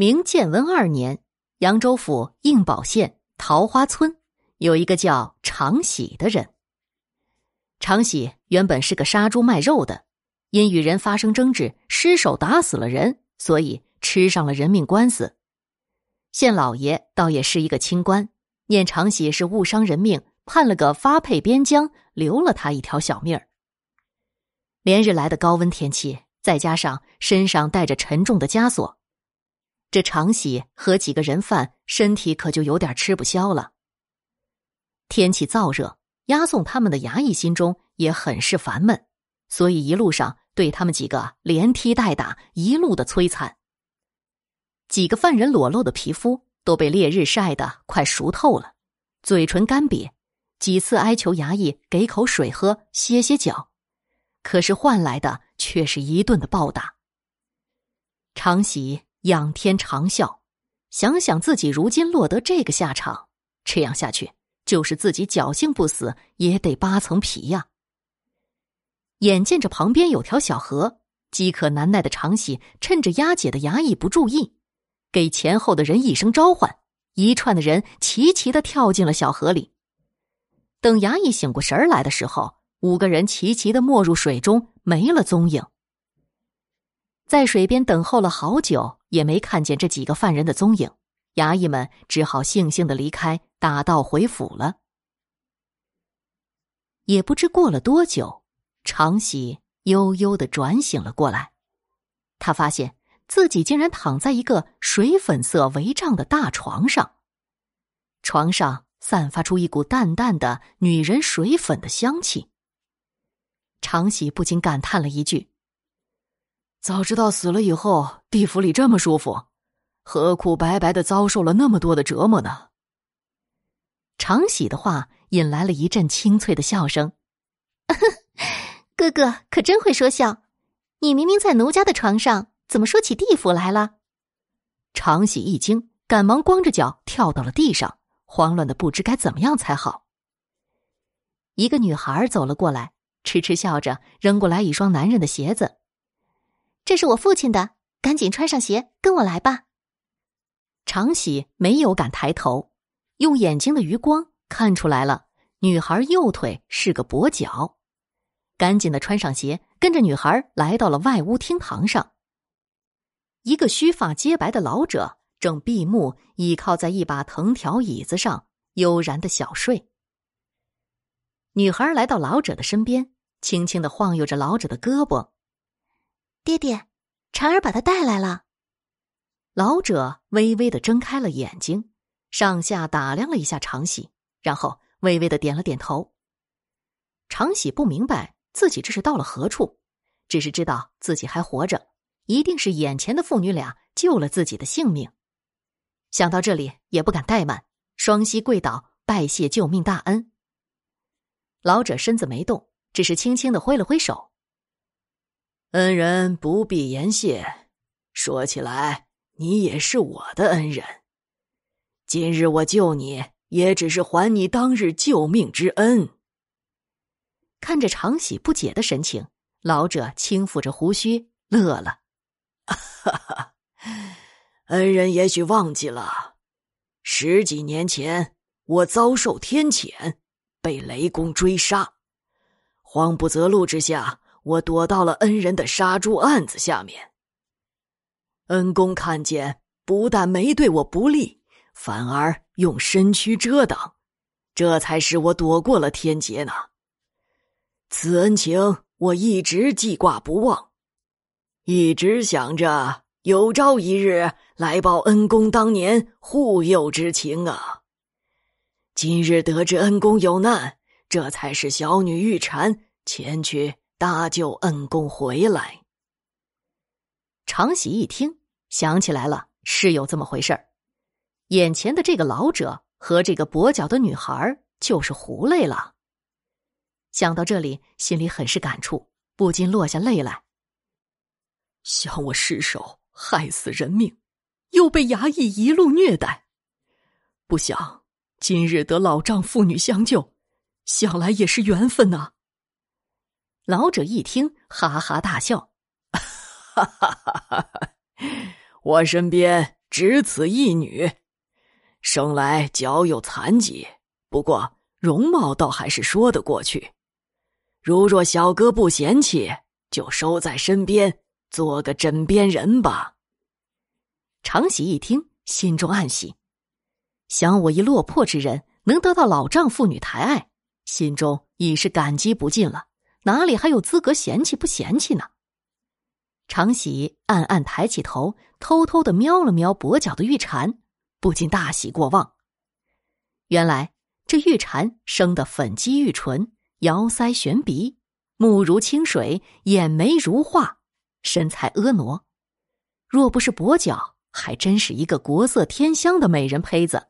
明建文二年，扬州府应宝县桃花村有一个叫常喜的人。常喜原本是个杀猪卖肉的，因与人发生争执，失手打死了人，所以吃上了人命官司。县老爷倒也是一个清官，念常喜是误伤人命，判了个发配边疆，留了他一条小命儿。连日来的高温天气，再加上身上带着沉重的枷锁。这常喜和几个人犯，身体可就有点吃不消了。天气燥热，押送他们的衙役心中也很是烦闷，所以一路上对他们几个连踢带打，一路的摧残。几个犯人裸露的皮肤都被烈日晒得快熟透了，嘴唇干瘪，几次哀求衙役给口水喝，歇歇脚，可是换来的却是一顿的暴打。常喜。仰天长啸，想想自己如今落得这个下场，这样下去就是自己侥幸不死也得扒层皮呀。眼见着旁边有条小河，饥渴难耐的常喜趁着押解的衙役不注意，给前后的人一声召唤，一串的人齐齐的跳进了小河里。等衙役醒过神来的时候，五个人齐齐的没入水中，没了踪影。在水边等候了好久，也没看见这几个犯人的踪影，衙役们只好悻悻的离开，打道回府了。也不知过了多久，常喜悠悠的转醒了过来，他发现自己竟然躺在一个水粉色帷帐的大床上，床上散发出一股淡淡的女人水粉的香气。常喜不禁感叹了一句。早知道死了以后地府里这么舒服，何苦白白的遭受了那么多的折磨呢？常喜的话引来了一阵清脆的笑声。哥哥可真会说笑，你明明在奴家的床上，怎么说起地府来了？常喜一惊，赶忙光着脚跳到了地上，慌乱的不知该怎么样才好。一个女孩走了过来，痴痴笑着扔过来一双男人的鞋子。这是我父亲的，赶紧穿上鞋，跟我来吧。常喜没有敢抬头，用眼睛的余光看出来了，女孩右腿是个跛脚，赶紧的穿上鞋，跟着女孩来到了外屋厅堂上。一个须发皆白的老者正闭目倚靠在一把藤条椅子上，悠然的小睡。女孩来到老者的身边，轻轻的晃悠着老者的胳膊。爹爹，婵儿把他带来了。老者微微的睁开了眼睛，上下打量了一下常喜，然后微微的点了点头。常喜不明白自己这是到了何处，只是知道自己还活着，一定是眼前的父女俩救了自己的性命。想到这里，也不敢怠慢，双膝跪倒，拜谢救命大恩。老者身子没动，只是轻轻的挥了挥手。恩人不必言谢，说起来，你也是我的恩人。今日我救你，也只是还你当日救命之恩。看着常喜不解的神情，老者轻抚着胡须，乐了：“哈哈，恩人也许忘记了，十几年前我遭受天谴，被雷公追杀，慌不择路之下。”我躲到了恩人的杀猪案子下面。恩公看见，不但没对我不利，反而用身躯遮挡，这才使我躲过了天劫呢。此恩情我一直记挂不忘，一直想着有朝一日来报恩公当年护佑之情啊。今日得知恩公有难，这才是小女玉蝉前去。搭救恩公回来，常喜一听，想起来了，是有这么回事儿。眼前的这个老者和这个跛脚的女孩就是狐类了。想到这里，心里很是感触，不禁落下泪来。想我失手害死人命，又被衙役一路虐待，不想今日得老丈父女相救，想来也是缘分呐。老者一听，哈哈大笑：“哈哈哈哈哈！我身边只此一女，生来脚有残疾，不过容貌倒还是说得过去。如若小哥不嫌弃，就收在身边，做个枕边人吧。”常喜一听，心中暗喜，想我一落魄之人能得到老丈妇女抬爱，心中已是感激不尽了，哪里还有资格嫌弃不嫌弃呢？常喜暗暗抬起头，偷偷的瞄了瞄跛脚的玉蝉，不禁大喜过望。原来这玉蝉生得粉肌玉唇，摇腮悬鼻，目如清水，眼眉如画，身材婀娜。若不是跛脚，还真是一个国色天香的美人胚子。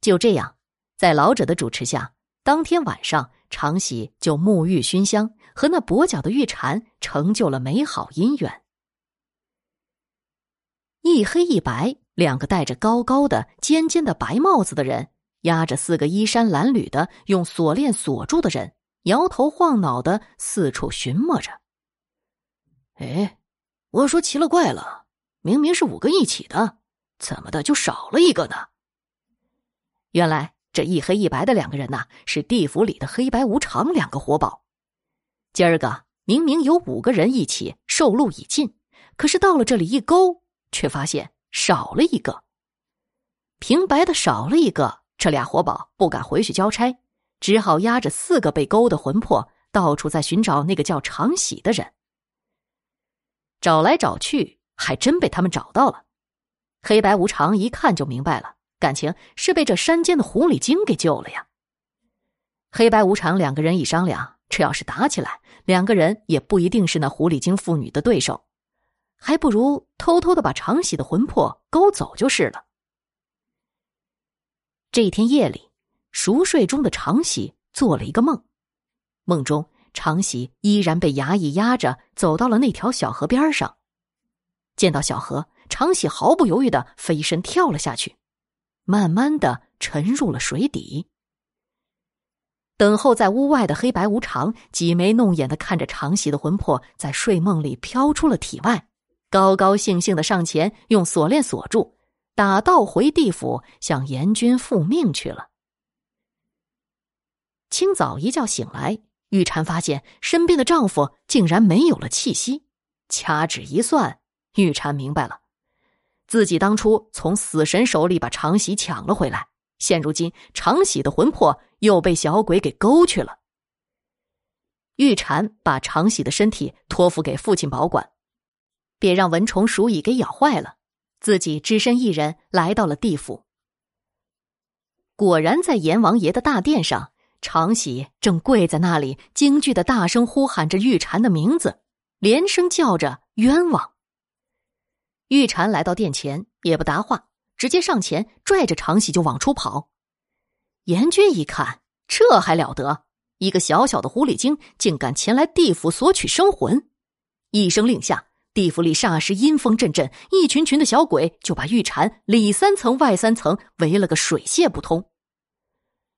就这样，在老者的主持下，当天晚上。常喜就沐浴熏香，和那跛脚的玉蝉成就了美好姻缘。一黑一白，两个戴着高高的、尖尖的白帽子的人，压着四个衣衫褴褛的、用锁链锁住的人，摇头晃脑的四处寻摸着。哎，我说奇了怪了，明明是五个一起的，怎么的就少了一个呢？原来。这一黑一白的两个人呐，是地府里的黑白无常两个活宝。今儿个明明有五个人一起受禄已尽，可是到了这里一勾，却发现少了一个。平白的少了一个，这俩活宝不敢回去交差，只好压着四个被勾的魂魄，到处在寻找那个叫常喜的人。找来找去，还真被他们找到了。黑白无常一看就明白了。感情是被这山间的狐狸精给救了呀！黑白无常两个人一商量，这要是打起来，两个人也不一定是那狐狸精妇女的对手，还不如偷偷的把常喜的魂魄勾走就是了。这一天夜里，熟睡中的常喜做了一个梦，梦中常喜依然被衙役压着走到了那条小河边上，见到小河，常喜毫不犹豫的飞身跳了下去。慢慢的沉入了水底。等候在屋外的黑白无常挤眉弄眼的看着常喜的魂魄在睡梦里飘出了体外，高高兴兴的上前用锁链锁住，打道回地府向阎君复命去了。清早一觉醒来，玉蝉发现身边的丈夫竟然没有了气息，掐指一算，玉蝉明白了。自己当初从死神手里把常喜抢了回来，现如今常喜的魂魄又被小鬼给勾去了。玉蝉把常喜的身体托付给父亲保管，别让蚊虫鼠蚁给咬坏了。自己只身一人来到了地府，果然在阎王爷的大殿上，常喜正跪在那里，惊惧的大声呼喊着玉蝉的名字，连声叫着冤枉。玉蝉来到殿前，也不答话，直接上前拽着常喜就往出跑。阎君一看，这还了得！一个小小的狐狸精竟敢前来地府索取生魂！一声令下，地府里霎时阴风阵阵，一群群的小鬼就把玉蝉里三层外三层围了个水泄不通。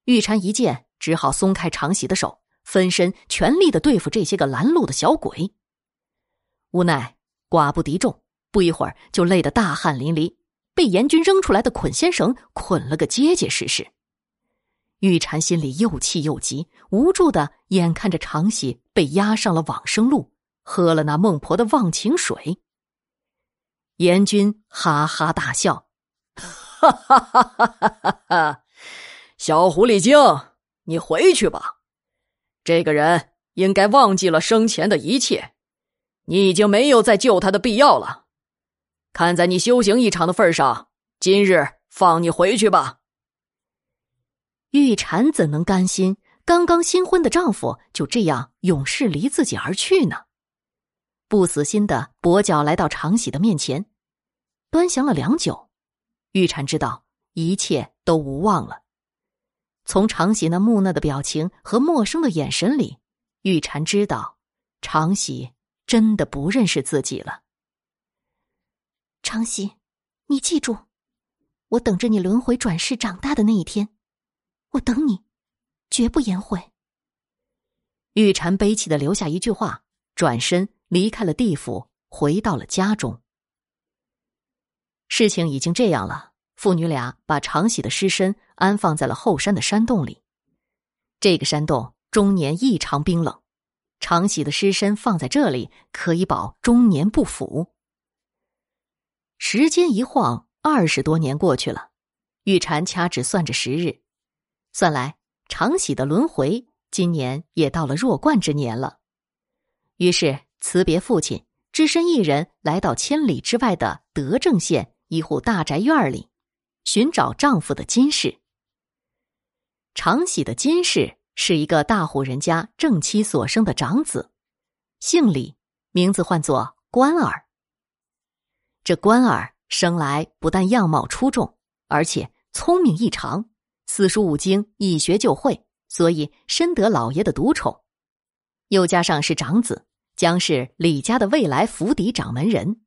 玉蝉一见，只好松开常喜的手，分身全力的对付这些个拦路的小鬼。无奈寡不敌众。不一会儿，就累得大汗淋漓，被阎君扔出来的捆仙绳捆了个结结实实。玉蝉心里又气又急，无助的眼看着常喜被押上了往生路，喝了那孟婆的忘情水。阎君哈哈大笑：“哈哈哈哈哈哈！小狐狸精，你回去吧。这个人应该忘记了生前的一切，你已经没有再救他的必要了。”看在你修行一场的份上，今日放你回去吧。玉蝉怎能甘心刚刚新婚的丈夫就这样永世离自己而去呢？不死心的跛脚来到常喜的面前，端详了良久，玉蝉知道一切都无望了。从常喜那木讷的表情和陌生的眼神里，玉蝉知道常喜真的不认识自己了。常喜，你记住，我等着你轮回转世长大的那一天，我等你，绝不言悔。玉蝉悲泣的留下一句话，转身离开了地府，回到了家中。事情已经这样了，父女俩把常喜的尸身安放在了后山的山洞里。这个山洞终年异常冰冷，常喜的尸身放在这里，可以保终年不腐。时间一晃，二十多年过去了，玉蝉掐指算着时日，算来常喜的轮回今年也到了弱冠之年了。于是辞别父亲，只身一人来到千里之外的德政县一户大宅院里，寻找丈夫的金氏。常喜的金氏是一个大户人家正妻所生的长子，姓李，名字唤作关儿。这关儿生来不但样貌出众，而且聪明异常，四书五经一学就会，所以深得老爷的独宠。又加上是长子，将是李家的未来府邸掌门人。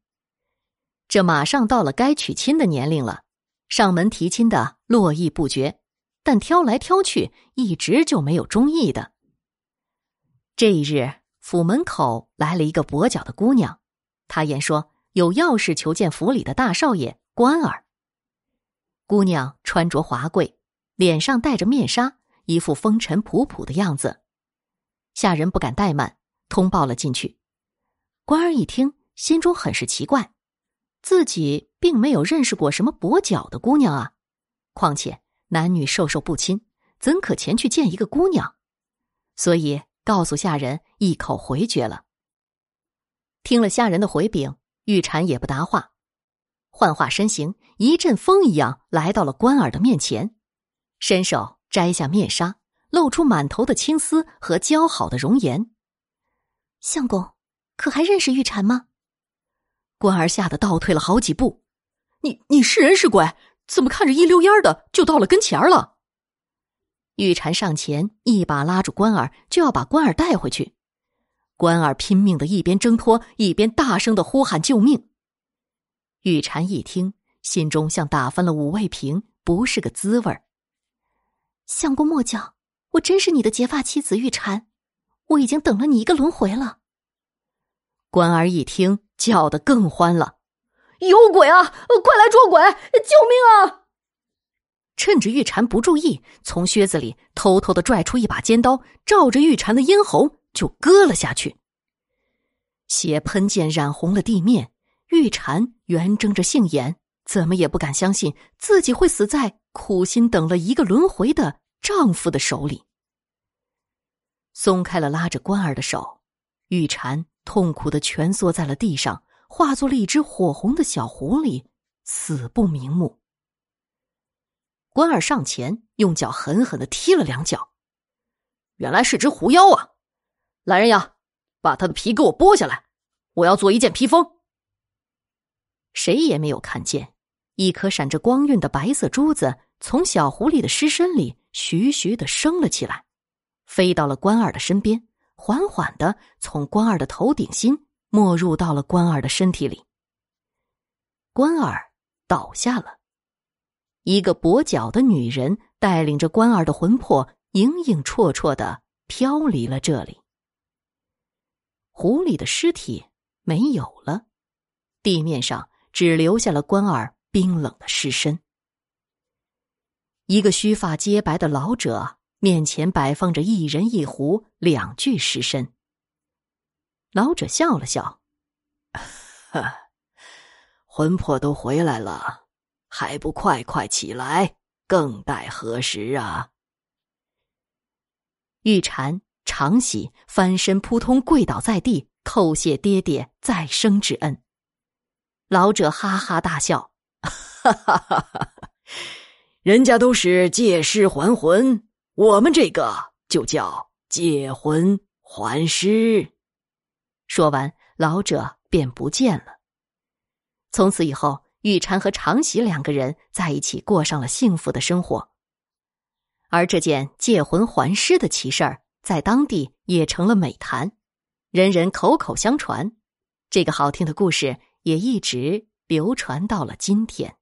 这马上到了该娶亲的年龄了，上门提亲的络绎不绝。但挑来挑去，一直就没有中意的。这一日，府门口来了一个跛脚的姑娘，她言说有要事求见府里的大少爷关儿。姑娘穿着华贵，脸上戴着面纱，一副风尘仆仆的样子。下人不敢怠慢，通报了进去。关儿一听，心中很是奇怪，自己并没有认识过什么跛脚的姑娘啊，况且。男女授受不亲，怎可前去见一个姑娘？所以告诉下人，一口回绝了。听了下人的回禀，玉蝉也不答话，幻化身形，一阵风一样来到了关儿的面前，伸手摘下面纱，露出满头的青丝和姣好的容颜。相公，可还认识玉蝉吗？关儿吓得倒退了好几步。你你是人是鬼？怎么看着一溜烟的就到了跟前了？玉蝉上前一把拉住关儿，就要把关儿带回去。关儿拼命的一边挣脱，一边大声的呼喊救命。玉蝉一听，心中像打翻了五味瓶，不是个滋味儿。相公莫叫，我真是你的结发妻子玉蝉，我已经等了你一个轮回了。关儿一听，叫的更欢了。有鬼啊！快来捉鬼！救命啊！趁着玉蝉不注意，从靴子里偷偷的拽出一把尖刀，照着玉蝉的咽喉就割了下去。血喷溅，染红了地面。玉蝉圆睁着杏眼，怎么也不敢相信自己会死在苦心等了一个轮回的丈夫的手里。松开了拉着关儿的手，玉蝉痛苦的蜷缩在了地上。化作了一只火红的小狐狸，死不瞑目。关二上前，用脚狠狠的踢了两脚。原来是只狐妖啊！来人呀，把他的皮给我剥下来，我要做一件披风。谁也没有看见，一颗闪着光晕的白色珠子从小狐狸的尸身里徐徐的升了起来，飞到了关二的身边，缓缓的从关二的头顶心。没入到了关二的身体里，关二倒下了。一个跛脚的女人带领着关二的魂魄，影影绰绰的飘离了这里。湖里的尸体没有了，地面上只留下了关二冰冷的尸身。一个须发皆白的老者面前摆放着一人一壶两具尸身。老者笑了笑：“魂魄都回来了，还不快快起来，更待何时啊？”玉蝉、常喜翻身扑通跪倒在地，叩谢爹爹再生之恩。老者哈哈大笑：“哈哈哈哈人家都是借尸还魂，我们这个就叫借魂还尸。”说完，老者便不见了。从此以后，玉蝉和常喜两个人在一起过上了幸福的生活。而这件借魂还尸的奇事儿，在当地也成了美谈，人人口口相传。这个好听的故事也一直流传到了今天。